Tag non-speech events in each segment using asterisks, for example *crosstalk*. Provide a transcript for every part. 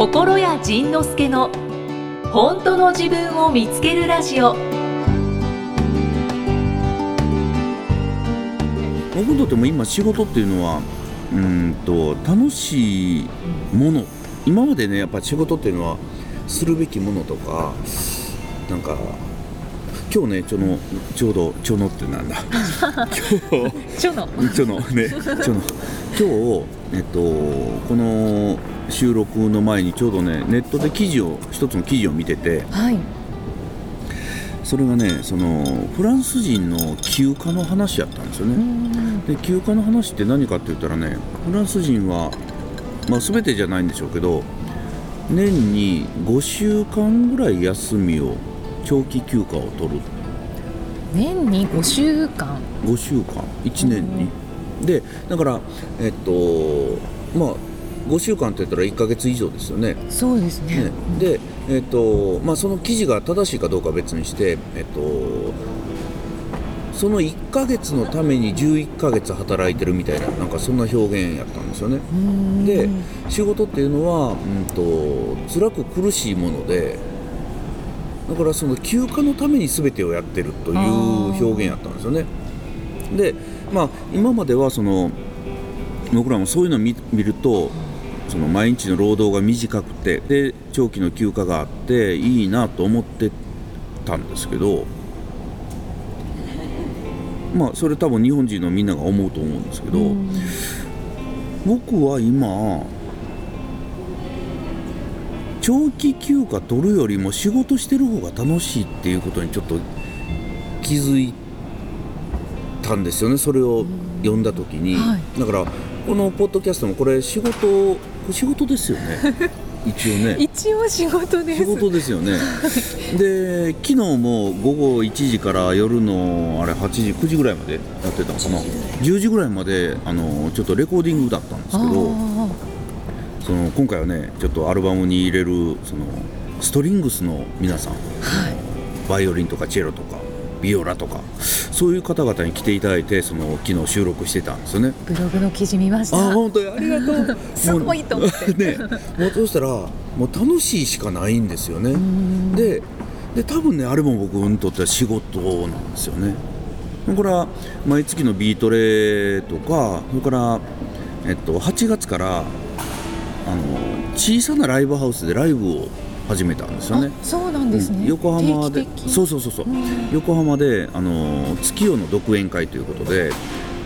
心谷仁之助の本当の自分を見つけるラジオ。僕にとっても今仕事っていうのはうんと楽しいもの。今までねやっぱ仕事っていうのはするべきものとかなんか今日ねちょのちょうどちょのってなんだ。今日ちょの。ちょのねちょの。今日えっとこの収録の前にちょうどねネットで記事を一つの記事を見ててはい。それがねそのフランス人の休暇の話やったんですよね。で休暇の話って何かって言ったらねフランス人は、まあ、全てじゃないんでしょうけど年に5週間ぐらい休みを長期休暇を取る。年に5週間。5週間。1年に、でだからえっとまあ5週間って言ったら1ヶ月以上ですよね。そうですね。ね、で、えっとまあ、その記事が正しいかどうかは別にして、えっと、その1ヶ月のために11ヶ月働いてるみたいななんかそんな表現やったんですよね。で仕事っていうのは、うん、と辛く苦しいものでだからその休暇のために全てをやってるという表現やったんですよね。で、まあ、今まではその僕らもそういうのを見見るとその毎日の労働が短くてで長期の休暇があっていいなと思ってたんですけどまあそれ多分日本人のみんなが思うと思うんですけど僕は今長期休暇取るよりも仕事してる方が楽しいっていうことにちょっと気づいたんですよね。それを読んだ時に、はい。だからこのポッドキャストもこれ仕事仕事ですよね。*laughs* 一応ね。一応仕事です。仕事ですよね。で昨日も午後1時から夜のあれ8時9時ぐらいまでやってたのかな。10時ぐらい。まであのちょっとレコーディングだったんですけどあその今回はねちょっとアルバムに入れるそのストリングスの皆さん、バイオリンとかチェロとかビオラとかそういう方々に来ていただいてその昨日収録してたんですよね。ブログの記事見ました。あ本当にありがと *laughs* う。すごいと思って。ねもうそうしたらもう楽しいしかないんですよね。でで多分ねあれも僕にとっては仕事なんですよね。これは毎月のビートレとかそれから、えっと、8月から小さなライブハウスでライブを始めたんですよね。あそうなんですね、うん。横浜で。そうそうそうそう、横浜であの月夜の独演会ということで、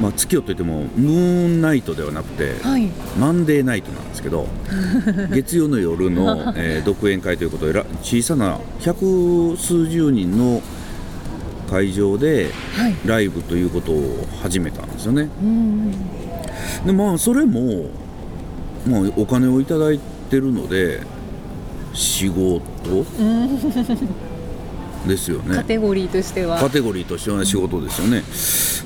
まあ、月夜といってもムーンナイトではなくて、はい。マンデーナイトなんですけど *laughs* 月曜の夜の、えー独演会ということでら小さな百数十人の会場ではい。ライブということを始めたんですよね。うん。でまあそれも、まあ、お金をいただいてるので仕事？ですよね。カテゴリーとしては。カテゴリーとしては仕事ですよね。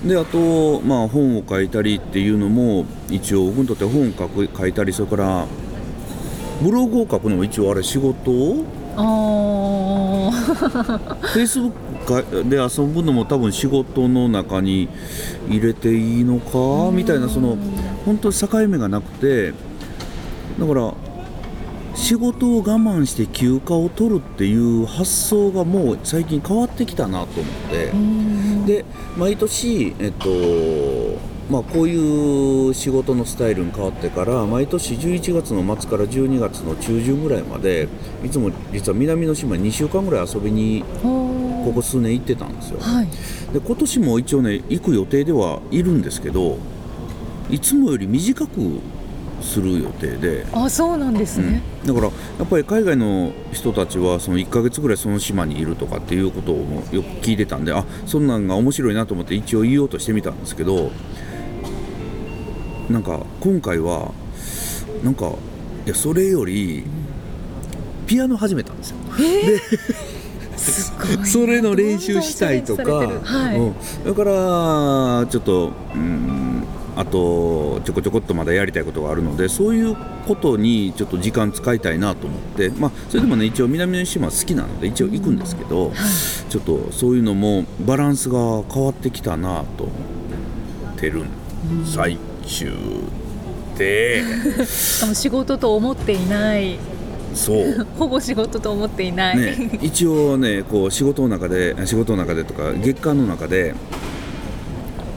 であと、まあ、本を書いたりっていうのも一応僕にとって本を書く書いたりそれからブログを書くのも一応あれ仕事？あー。フェイスブックで遊ぶのも多分仕事の中に入れていいのか？みたいなその本当に境目がなくてだから仕事を我慢して休暇を取るっていう発想がもう最近変わってきたなと思って。で毎年、えっとまあ、こういう仕事のスタイルに変わってから毎年11月の末から12月の中旬ぐらいまでいつも実は南の島に2週間ぐらい遊びにほここ数年行ってたんですよ。はい。で今年も一応ね行く予定ではいるんですけどいつもより短くする予定で。あそうなんですね、だからやっぱり海外の人たちはその1ヶ月ぐらいその島にいるとかっていうことをもよく聞いてたんであそんなんが面白いなと思って一応言おうとしてみたんですけどなんか今回はなんかいやそれよりピアノ始めたんですよ。すごいそれの練習したいとか、はい、うん、だからちょっと、うん、あとちょこちょこっとまだやりたいことがあるのでそういうことにちょっと時間使いたいなと思って、まあ、それでもね一応南の島好きなので一応行くんですけど、ちょっとそういうのもバランスが変わってきたなと思ってる最中で。*laughs* しかも仕事と思っていない。そう。*laughs* ほぼ仕事と思っていない、ね、一応ねこう仕事の中で仕事の中でとか月間の中で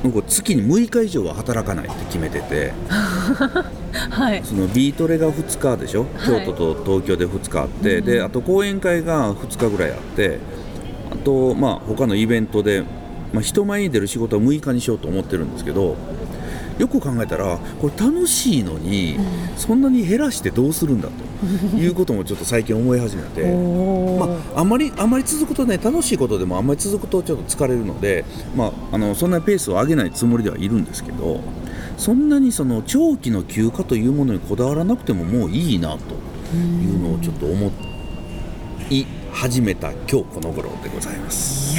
僕月に6日以上は働かないって決めてて。*laughs* はい。そのビートレが2日でしょ、はい。京都と東京で2日あって、うんであと講演会が2日ぐらいあってあとまあ他のイベントで、まあ、人前に出る仕事は6日にしようと思ってるんですけどよく考えたらこれ楽しいのに、そんなに減らしてどうするんだと *laughs* いうこともちょっと最近思い始めて。まあ、あまりあまり続くとね楽しいことでもあんまり続くとちょっと疲れるので、まあ、あのそんなペースを上げないつもりではいるんですけどそんなにその長期の休暇というものにこだわらなくてももういいなというのをちょっと思い始めた今日この頃でございます。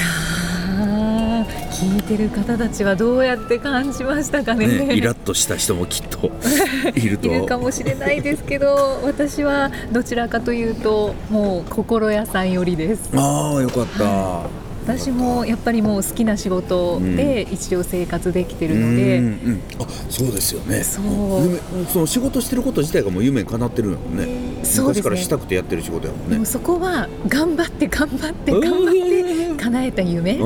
聞いてる方たちはどうやって感じましたかね。ね、イラッとした人もきっと *laughs* いると。いるかもしれないですけど私はどちらかというともう心屋さん寄りです。ああよかった、私もやっぱりもう好きな仕事で一応生活できてるので、うんうん、あそうですよね。そう。夢その仕事してること自体がもう夢にかなってるよね。そうですね。昔からしたくてやってる仕事やもんね。そこは頑張って頑張って頑張って叶えた夢 *laughs*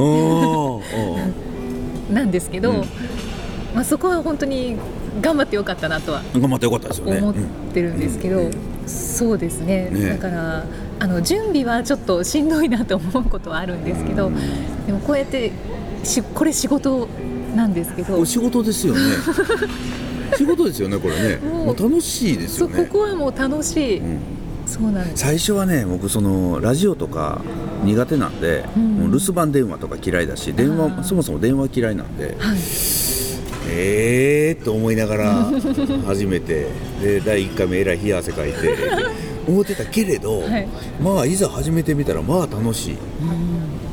なんですけど、うん。まあ、そこは本当に頑張ってよかったなとはー頑張ってよかったですよね。思ってるんですけど、うん。そうですね。ね。だからあの準備はちょっとしんどいなと思うことはあるんですけど、でもこうやってしこれ仕事なんですけど。これ仕事ですよね。*laughs* 仕事ですよねこれね。もう楽しいですよね。ここはもう楽しい、うんそうなんです。最初はね僕そのラジオとか苦手なんで、うん。もう留守番電話とか嫌いだし電話そもそも電話嫌いなんではい。えーと思いながら *laughs* 始めてで第1回目えらい冷や汗かいて *laughs* 思ってたけれど、はい。まあいざ始めてみたらまあ楽しい。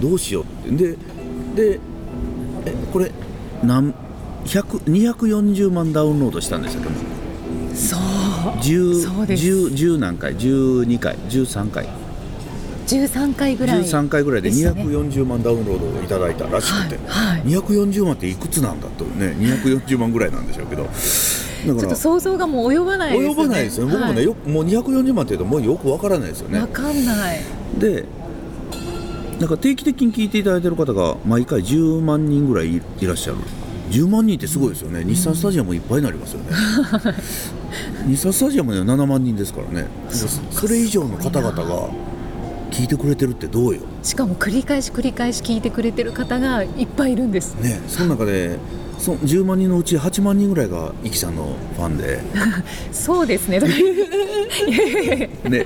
どうしようって。ででえこれ何100 240万ダウンロードしたんでしたっけ？そう10そうです。10 10何回？12回？13回？13回ぐらい13回ぐらいでしたね240万ダウンロードをいただいたらしくて、はい。はい240万っていくつなんだとね。240万ぐらいなんでしょうけど。だちょからっと想像がもう及ばないですよね。及ばないですよ。ね、僕もねはい。よくもう240万っていうともうよくわからないですよね。わかんない。でなんか定期的に聞いていただいてる方が毎回10万人ぐらいいいらっしゃる。10万人ってすごいですよね、日産スタジアムいっぱいになりますよね日産スタジアムでは7万人ですからね。そそれ以上の方々が聞いてくれてるってどうよ？しかも繰り返し繰り返し聞いてくれてる方がいっぱいいるんです。ねその中でそ10万人のうち8万人ぐらいがイキさんのファンで。*laughs* そうですね。*laughs* ね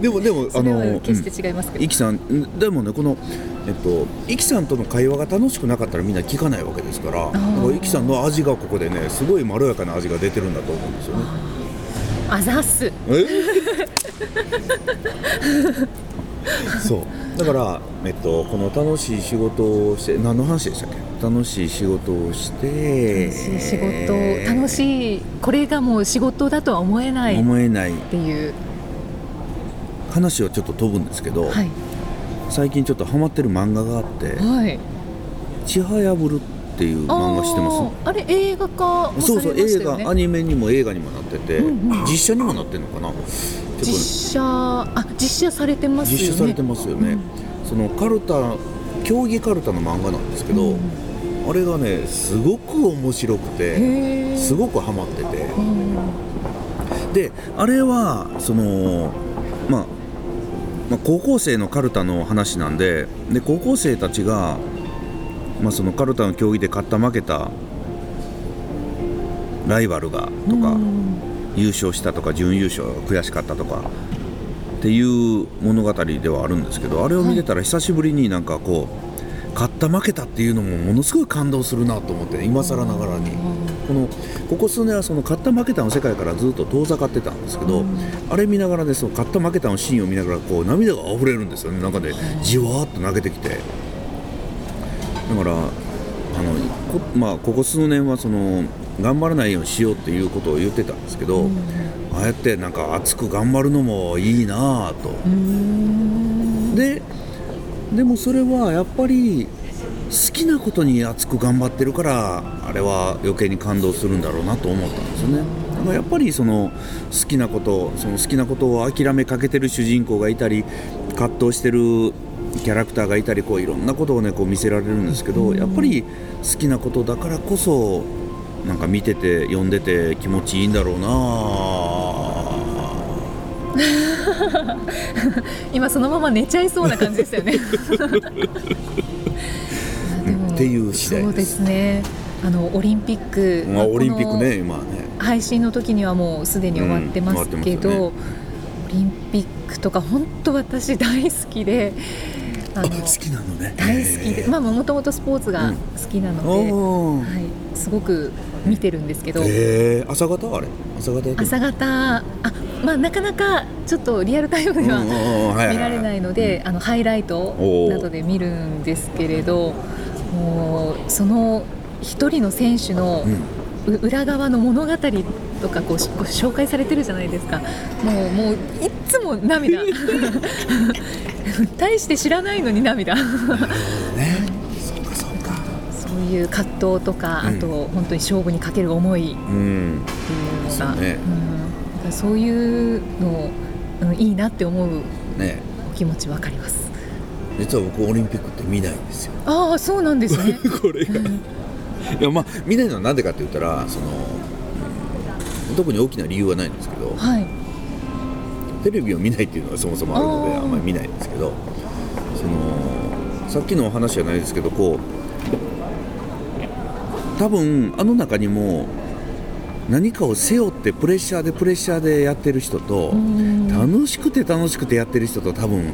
でもでもあの決して違いますけど、イキさんんでもねこのえっとイキさんとの会話が楽しくなかったらみんな聞かないわけですからだからイキさんの味がここでねすごいまろやかな味が出てるんだと思うんですよね。あざっす。え？*laughs* そうだから、えっと、この楽しい仕事をして何の話でしたっけ？楽しい仕事をして楽しい仕事楽しいこれがもう仕事だとは思えないっ思えない。ていう。話をちょっと飛ぶんですけど、はい。最近ちょっとハマってる漫画があってはい「ちはやぶる」っていう漫画知ってます？あれ映画化もさそうそう映画アニメにも映画にもなってて、うんうん。実写にもなってるのかな？実写あ実写されてますよね。実写されてますよね、そのカルタ競技カルタの漫画なんですけど、うん。あれがねすごく面白くてすごくハマってて。うん。であれはそのまあまあ、高校生のカルタの話なんでで高校生たちが、まあ、そのカルタの競技で勝った負けたライバルがとか、うん優勝したとか準優勝が悔しかったとかっていう物語ではあるんですけどあれを見てたら久しぶりになんかこう勝った負けたっていうのもものすごい感動するなと思って今更ながらに。このここ数年はその勝った負けたの世界からずっと遠ざかってたんですけど、あれ見ながらねその勝った負けたのシーンを見ながらこう涙が溢れるんですよね。なんかでじわーっと泣けてきて。だからあのこ,、まあ、ここ数年はその頑張らないようにしようっていうことを言ってたんですけど、ああやってなんか熱く頑張るのもいいなぁと。うん。ででもそれはやっぱり好きなことに熱く頑張ってるからあれは余計に感動するんだろうなと思ったんですよね。だからやっぱりその好きなことその好きなことを諦めかけてる主人公がいたり葛藤してるキャラクターがいたりこういろんなことをねこう見せられるんですけどやっぱり好きなことだからこそなんか見てて読んでて気持ちいいんだろうな。*laughs* 今そのまま寝ちゃいそうな感じですよね。っていう次第です。そうですね。あのオリンピック、まあ、オリンピックね今はね。配信の時にはもうすでに終わってますうんけど、終わってオリンピックとか本当私大好きであのあ好きなのね。大好きで、まあもともとスポーツが好きなので、おーはい、すごく見てるんですけど、えー、朝方あれ？朝方朝方。あまあなかなかちょっとリアルタイムでは見られないので、あのハイライトなどで見るんですけれどもうその一人の選手の裏側の物語とかこうしこう紹介されてるじゃないですか。もうもういっつも涙。*laughs* *laughs* 大して知らないのに涙。ねいう葛藤とか、うん。あと本当に勝負にかける思い。うん。っていうのがそうん、そういうの、うん、いいなって思うね。お気持ちわかります。実は僕オリンピックって見ないんですよ。ああそうなんですね。*laughs* これが。いやまあ見ないのはなんでかって言ったらそのうん特に大きな理由はないんですけどはい。テレビを見ないっていうのはそもそもあるのであんまり見ないんですけどそのさっきのお話じゃないですけどこう多分あの中にも何かを背負ってプレッシャーでプレッシャーでやってる人とうん。楽しくて楽しくてやってる人と多分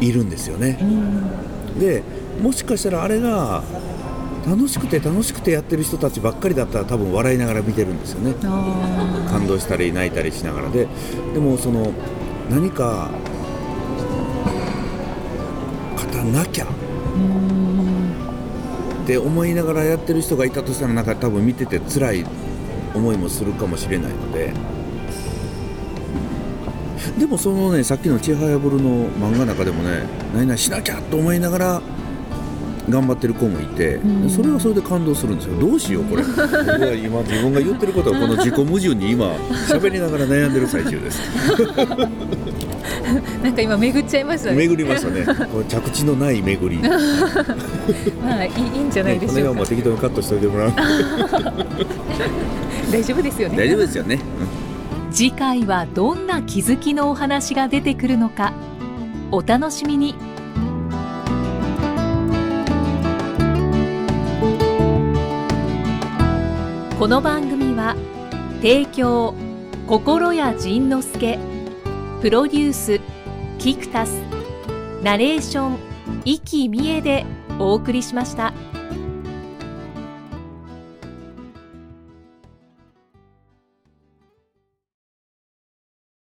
いるんですよね。う。ん。でもしかしたらあれが楽しくて楽しくてやってる人たちばっかりだったら多分笑いながら見てるんですよね。あ感動したり泣いたりしながらで。でもその何か勝たなきゃって思いながらやってる人がいたとしたらなんか多分見てて辛い思いもするかもしれないので。でもそのねさっきの「ちはやぶる」の漫画の中でもね何々しなきゃと思いながら頑張ってる子もいて、うん。それはそれで感動するんですよ。どうしようこれ。僕は今自分が言ってることはこの自己矛盾に今喋りながら悩んでる最中です *laughs* なんか今巡っちゃいましたね。巡りましたね。*laughs* これ着地のない巡り、ね、*laughs* まあいいいいんじゃないでしょうか、もう適当にカットしておいてもらう。大丈夫ですよね。大丈夫ですよね、次回はどんな気づきのお話が出てくるのかお楽しみに。この番組は提供心谷仁之助プロデュースキクタスナレーション生きみえでお送りしました。